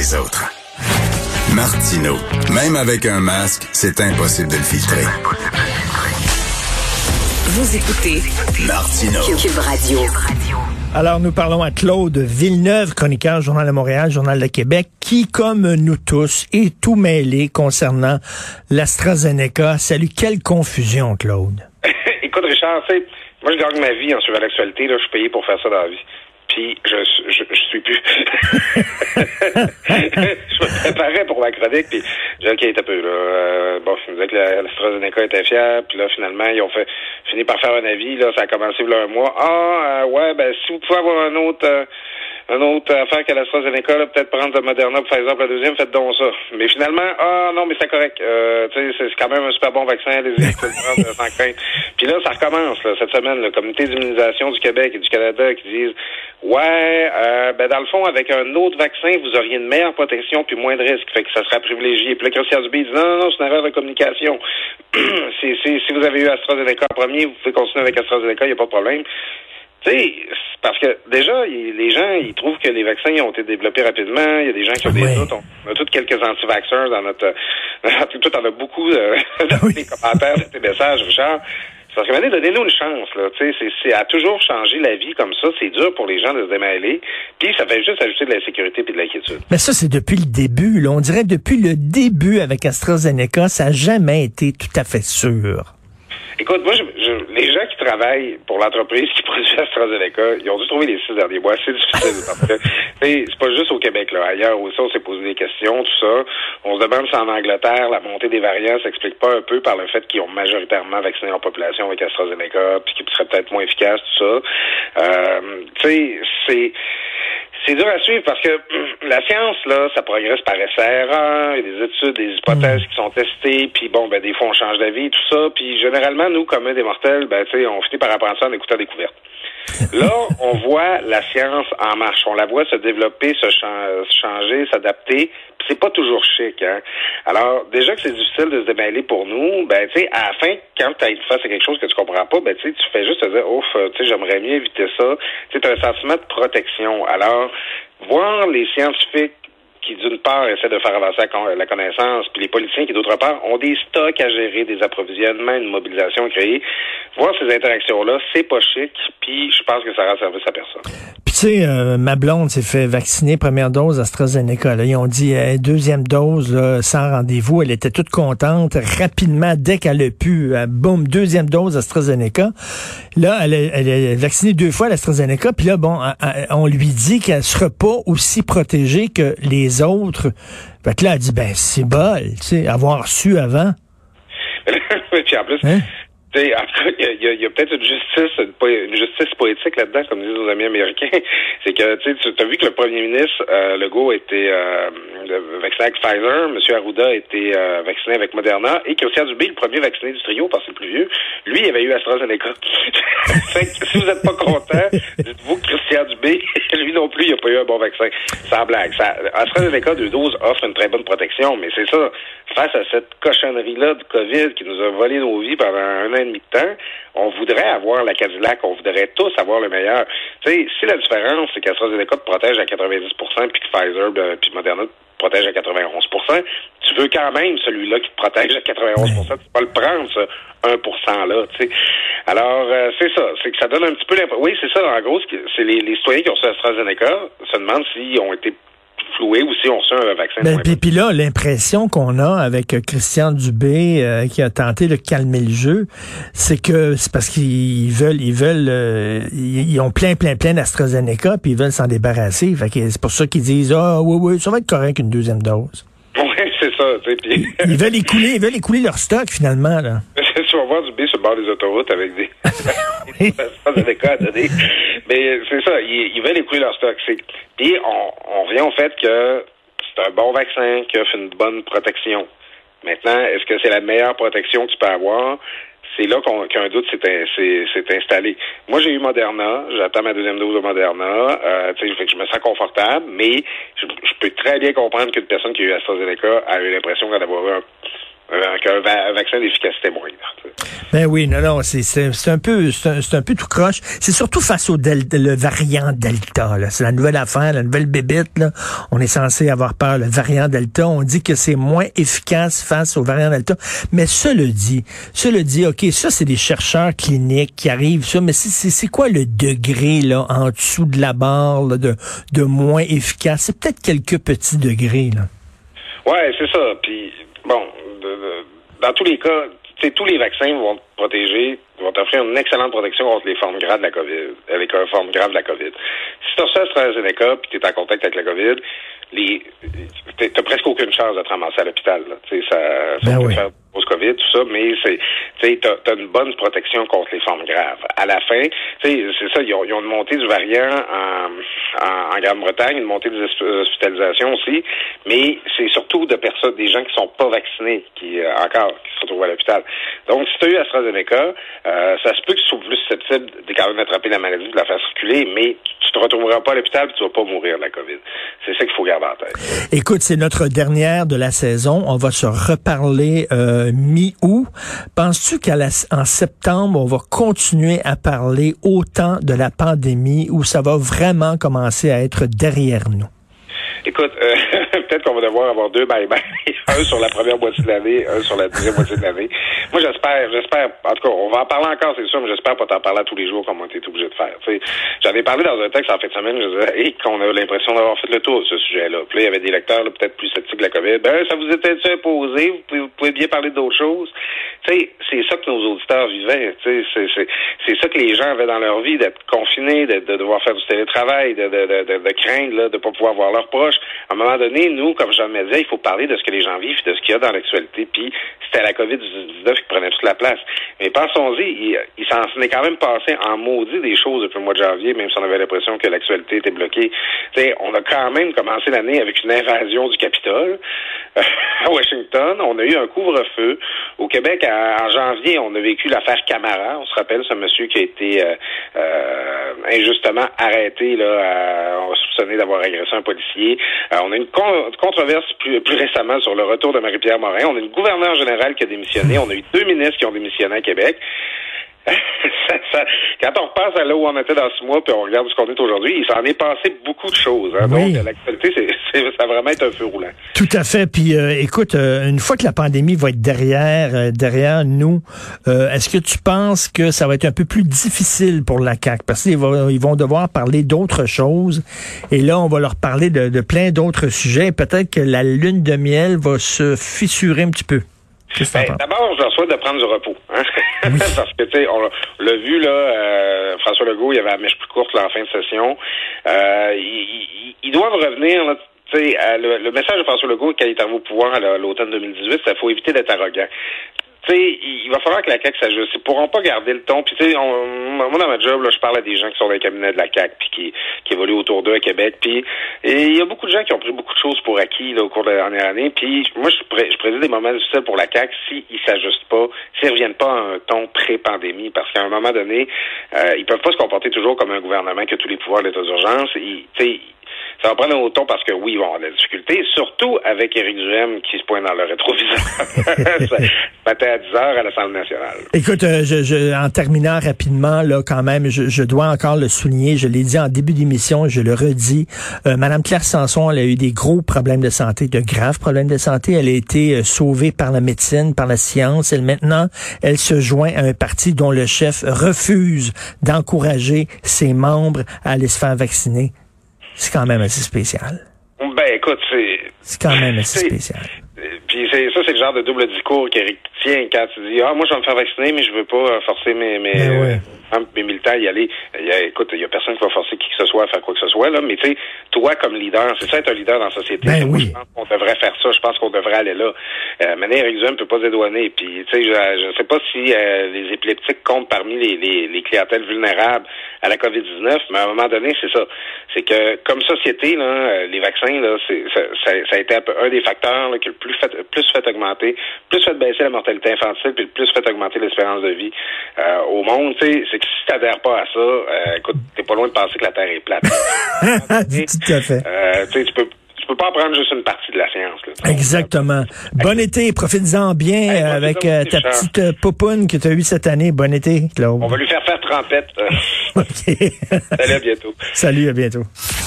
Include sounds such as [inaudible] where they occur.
les autres. Martino, même avec un masque, c'est impossible de le filtrer. Vous écoutez Martino. Cube Radio. Alors, nous parlons à Claude Villeneuve, chroniqueur Journal de Montréal, Journal de Québec, qui, comme nous tous, est tout mêlé concernant l'AstraZeneca. Salut, quelle confusion, Claude. [laughs] Écoute, Richard, tu sais, moi, je gagne ma vie en suivant l'actualité. Là, je suis payé pour faire ça dans la vie. Je, je, suis plus. [laughs] je me préparais pour ma chronique, puis j'ai OK, un peu. Euh, bon, je me disais que la- l'AstraZeneca était fière, puis là, finalement, ils ont fini par faire un avis, là, ça a commencé il y un mois. Ah, euh, ouais, ben, si vous pouvez avoir un autre... euh, un autre affaire qu'à l'AstraZeneca, peut-être prendre de Moderna Pfizer pour la deuxième, faites donc ça. Mais finalement, ah non, mais c'est correct. Euh, c'est quand même un super bon vaccin, allez-y. Puis là, ça recommence, cette semaine, le comité d'immunisation du Québec et du Canada qui disent Ouais, euh, ben dans le fond, avec un autre vaccin, vous auriez une meilleure protection puis moins de risques. Fait que ça sera privilégié. Puis là, Christian Dubé dit non, non, non, c'est une erreur de communication. [clears throat] si, si, si vous avez eu AstraZeneca en premier, vous pouvez continuer avec AstraZeneca, il n'y a pas de problème. Tu sais, parce que déjà, les gens, ils trouvent que les vaccins ont été développés rapidement. Il y a des gens qui ont des doutes. On, on a tous quelques anti-vaxxers dans notre... [laughs] Tout en a beaucoup euh, [laughs] dans Oui. tes commentaires, dans tes messages, Richard. Parce que maintenant, donnez-nous une chance, là. Tu sais, c'est, à toujours changer la vie comme ça. C'est dur pour les gens de se démêler. Puis ça fait juste ajouter de l'insécurité puis de l'inquiétude. Mais ça, c'est depuis le début. Là. On dirait depuis le début avec AstraZeneca, ça n'a jamais été tout à fait sûr. Écoute, moi, je, je- les gens qui travaillent pour l'entreprise qui [laughs] produit AstraZeneca, ils ont dû trouver les six derniers mois. C'est difficile parce que, [laughs] c'est pas juste au Québec, là. Ailleurs aussi, on s'est posé des questions, tout ça. On se demande si en Angleterre, la montée des variants s'explique pas un peu par le fait qu'ils ont majoritairement vacciné leur population avec AstraZeneca, puis qu'ils seraient peut-être moins efficaces, tout ça. Euh, tu sais, c'est... C'est dur à suivre parce que [clears throat] la science, là, ça progresse par essai-erreur, il y a des études, des hypothèses qui sont testées, puis bon, ben des fois on change d'avis, tout ça, puis généralement, nous, comme des mortels, ben tu sais, on finit par apprendre ça en écoutant découverte. [laughs] Là, on voit la science en marche. On la voit se développer, se changer, s'adapter. C'est pas toujours chic. Hein? Alors, déjà que c'est difficile de se démêler pour nous, ben tu sais, à la fin, quand tu es face à quelque chose que tu comprends pas, ben tu sais, tu fais juste te dire, ouf, euh, tu sais, j'aimerais mieux éviter ça. Tu as un sentiment de protection. Alors, voir les scientifiques qui, d'une part, essaient de faire avancer la con- la connaissance, puis les politiciens qui, d'autre part, ont des stocks à gérer, des approvisionnements, une mobilisation à créer. Voir ces interactions-là, c'est pas chic, puis je pense que ça rend service à personne. Tu sais, euh, ma blonde s'est fait vacciner première dose AstraZeneca. Là. Ils ont dit euh, deuxième dose là, sans rendez-vous. Elle était toute contente. Rapidement, dès qu'elle a pu, euh, boum, deuxième dose AstraZeneca. Là, elle est, elle est vaccinée deux fois l'AstraZeneca. Puis là, bon, on lui dit qu'elle sera pas aussi protégée que les autres. Fait que là, elle dit, ben c'est bol, tu sais, avoir su avant. [laughs] puis en plus, Hein? Tu sais, en tout cas, il y a, y a- peut-être une justice, une, justice poétique là-dedans, comme disent nos amis américains. [laughs] C'est que tu as vu que le premier ministre euh, Legault été euh, vacciné avec Pfizer, M. Arruda a été euh, vacciné avec Moderna, et Christian Dubé, le premier vacciné du trio, parce que c'est le plus vieux, lui, il avait eu AstraZeneca. [laughs] fait que si vous n'êtes pas content, [laughs] dites-vous que Christian Dubé, lui non plus, il n'a pas eu un bon vaccin. Sans blague. Ça, AstraZeneca, deux doses, offre une très bonne protection, mais c'est ça. Face à cette cochonnerie-là du COVID qui nous a volé nos vies pendant un an et demi de temps, on voudrait avoir la Cadillac, on voudrait tous avoir le meilleur. Tu sais, si la différence, c'est qu'AstraZeneca te protège à 90% puis que Pfizer ben, puis Moderna te protège à 91% tu veux quand même celui-là qui te protège à 91% tu peux pas le prendre, ce 1 là, tu sais. Alors, euh, c'est ça, c'est que ça donne un petit peu l'impression. Oui, c'est ça, en gros, c'est les citoyens qui ont reçu AstraZeneca se demandent s'ils ont été floués ou s'ils ont reçu un vaccin. Ben, puis, puis là, l'impression qu'on a avec Christian Dubé euh, qui a tenté de calmer le jeu, c'est que c'est parce qu'ils veulent, ils veulent, euh, ils, ont plein, plein, plein d'AstraZeneca, puis ils veulent s'en débarrasser. Fait que c'est pour ça qu'ils disent ah oui, oui, ça va être correct une deuxième dose. Oui, [laughs] c'est ça. Puis, Ils veulent écouler, ils veulent écouler leur stock finalement là. [laughs] tu vas voir du B sur le bord des autoroutes avec des [laughs] des AstraZeneca à donner. Mais c'est ça, ils, veulent écouler leur stock. Puis on, revient au fait que c'est un bon vaccin qui offre une bonne protection. Maintenant, est-ce que c'est la meilleure protection que tu peux avoir? C'est là qu'un doute s'est in- s'est- s'est installé. Moi, j'ai eu Moderna. J'attends ma deuxième dose de Moderna. Euh, fait je me sens confortable, mais je, peux très bien comprendre qu'une personne qui a eu AstraZeneca a eu l'impression d'en avoir eu un qu'un vaccin d'efficacité. Ben oui, non, non, c'est un peu un, peu tout croche. C'est surtout face au le variant Delta. C'est la nouvelle affaire, la nouvelle bébite. Là. On est censé avoir peur. Le variant Delta, on dit que c'est moins efficace face au variant Delta. Mais cela dit, cela dit, OK, ça, c'est des chercheurs cliniques qui arrivent, ça, mais c'est quoi le degré là en dessous de la barre de, de moins efficace? C'est peut-être quelques petits degrés. Là. Ouais, c'est ça. Puis, bon, dans tous les cas, tous les vaccins vont te protéger, vont t'offrir une excellente protection contre les formes graves de la COVID, avec une forme grave de la COVID. Si tu reçois AstraZeneca puis tu es en contact avec la COVID, les, t'as presque aucune chance de te ramasser à l'hôpital. Ça, ça ben peut faire post-COVID, tout ça, mais c'est, tu as, une bonne protection contre les formes graves. À la fin, c'est ça, ils ont, ils ont, une montée du variant en, en, en Grande-Bretagne, une montée des hospitalisations aussi, mais c'est surtout de personnes, des gens qui sont pas vaccinés, qui euh, encore, qui se retrouvent à l'hôpital. Donc, si tu as eu AstraZeneca, euh, ça se peut que tu sois plus susceptible de quand même attraper la maladie, de la faire circuler, mais tu te retrouveras pas à l'hôpital et tu vas pas mourir de la COVID. C'est ça qu'il faut garder en tête. Écoute, c'est notre dernière de la saison. On va se reparler euh, mi-août. Penses-tu qu'en septembre, on va continuer à parler autant de la pandémie ou ça va vraiment commencer à être derrière nous? Écoute, euh, [laughs] peut-être qu'on va devoir avoir deux bye-bye. [laughs] un sur la première moitié de l'année, un sur la deuxième moitié de l'année. Moi, j'espère, j'espère, en tout cas, on va en parler encore, c'est sûr, mais j'espère pas t'en parler tous les jours comme on était obligé de faire. J'avais parlé dans un texte en fin de semaine, je disais, qu'on a l'impression d'avoir fait le tour de ce sujet-là. Puis là, il y avait des lecteurs peut-être plus sceptiques de la COVID. Ben, ça vous était imposé, vous pouvez, bien parler d'autres choses? C'est ça que nos auditeurs vivaient. C'est, ça que les gens avaient dans leur vie, d'être confinés, de, de devoir faire du télétravail, de, de, de, de, craindre là, de pas pouvoir voir leurs proches. À un moment donné, nous, comme Jean me disais, il faut parler de ce que les gens vivent, de ce qu'il y a dans l'actualité. Puis c'était la COVID-19 qui prenait toute la place. Mais pensons-y, il, s'en est quand même passé en maudit des choses depuis le mois de janvier, même si on avait l'impression que l'actualité était bloquée. on a quand même commencé l'année avec une invasion du Capitole à Washington. On a eu un couvre-feu. Au Québec, en janvier, on a vécu l'affaire Camara. On se rappelle ce monsieur qui a été euh, euh, injustement arrêté, là, on soupçonné d'avoir agressé un policier. Euh, on a une controverse plus, plus récemment sur le retour de Marie-Pierre Morin. On a une gouverneure générale qui a démissionné. On a eu deux ministres qui ont démissionné à Québec. [laughs] quand on repasse à là où on était dans ce mois, puis on regarde ce qu'on est aujourd'hui, il s'en est passé beaucoup de choses. Hein. Donc, l'actualité, c'est, [laughs] ça va vraiment être un feu roulant. Tout à fait. Puis, euh, écoute, euh, une fois que la pandémie va être derrière, euh, derrière nous, est-ce que tu penses que ça va être un peu plus difficile pour la CAQ? Parce qu'ils vont, ils vont devoir parler d'autres choses. Et là, on va leur parler de, de plein d'autres sujets. Peut-être que la lune de miel va se fissurer un petit peu. Ben, D'abord, je leur souhaite de prendre du repos. Hein? [laughs] Parce que, tu sais, on l'a vu, là, euh, François Legault, il y avait la mèche plus courte là, en fin de session. Euh, ils, doivent revenir, là, sais, le, le, message de François Legault quand il est arrivé au pouvoir à l'automne 2018, c'est qu'il faut éviter d'être arrogant tu sais, il va falloir que la CAQ s'ajuste. Ils pourront pas garder le ton. Puis tu sais, moi dans ma job, je parle à des gens qui sont dans les cabinets de la CAQ puis qui, qui évoluent autour d'eux à Québec. Puis il y a beaucoup de gens qui ont pris beaucoup de choses pour acquis là, au cours de la dernière année. Puis moi, je, pré des moments difficiles pour la CAQ s'ils ne s'ajustent pas, s'ils reviennent pas à un ton pré-pandémie. Parce qu'à un moment donné, euh, ils peuvent pas se comporter toujours comme un gouvernement qui a tous les pouvoirs d'état d'urgence. Ils, ça va prendre un autre ton parce que oui, ils vont avoir des difficultés, surtout avec Éric Duhem qui se pointe dans le rétroviseur [laughs] matin à 10 heures à l'Assemblée nationale. Écoute, euh, je, je, en terminant rapidement, là, quand même, je, je dois encore le souligner, je l'ai dit en début d'émission, je le redis, euh, Madame Claire Sanson, elle a eu des gros problèmes de santé, de graves problèmes de santé. Elle a été euh, sauvée par la médecine, par la science. Elle maintenant, elle se joint à un parti dont le chef refuse d'encourager ses membres à aller se faire vacciner. C'est quand même assez spécial. Ben, écoute, c'est. C'est quand même assez spécial. C'est ça, c'est le genre de double discours qu'Éric tient quand tu dis Ah, moi je vais me faire vacciner, mais je veux pas forcer mes, mes, ben mes militants à y aller. Il y a, écoute, il y a personne qui va forcer qui que ce soit à faire quoi que ce soit, là, mais tu sais, toi comme leader, c'est ça être un leader dans la société. Ben oui. Je pense qu'on devrait faire ça, je pense qu'on devrait aller là. Euh, maintenant, Éric Duhem ne peut pas se dédouaner. Puis tu sais, je ne sais pas si euh, les épileptiques comptent parmi les, les, les clientèles vulnérables à la COVID-19, mais à un moment donné, c'est ça. C'est que comme société, là, euh, les vaccins, là, c'est, ça, ça, ça, a été un des facteurs là, qui a le plus fait, plus fait augmenter, plus fait baisser la mortalité infantile, puis plus fait augmenter l'espérance de vie euh, au monde. C'est que si tu n'adhères pas à ça, euh, écoute, t'es pas loin de penser que la Terre est plate. [laughs] Tout à fait. Euh, tu peux peux pas apprendre juste une partie de la science. Là. Exactement. Bon été, profite-en bien euh, avec euh, ta petite euh, popoune que tu as eue cette année. Bon été, Claude. On va lui faire faire trempette. [laughs] OK. [laughs] Salut, à bientôt. Salut, à bientôt.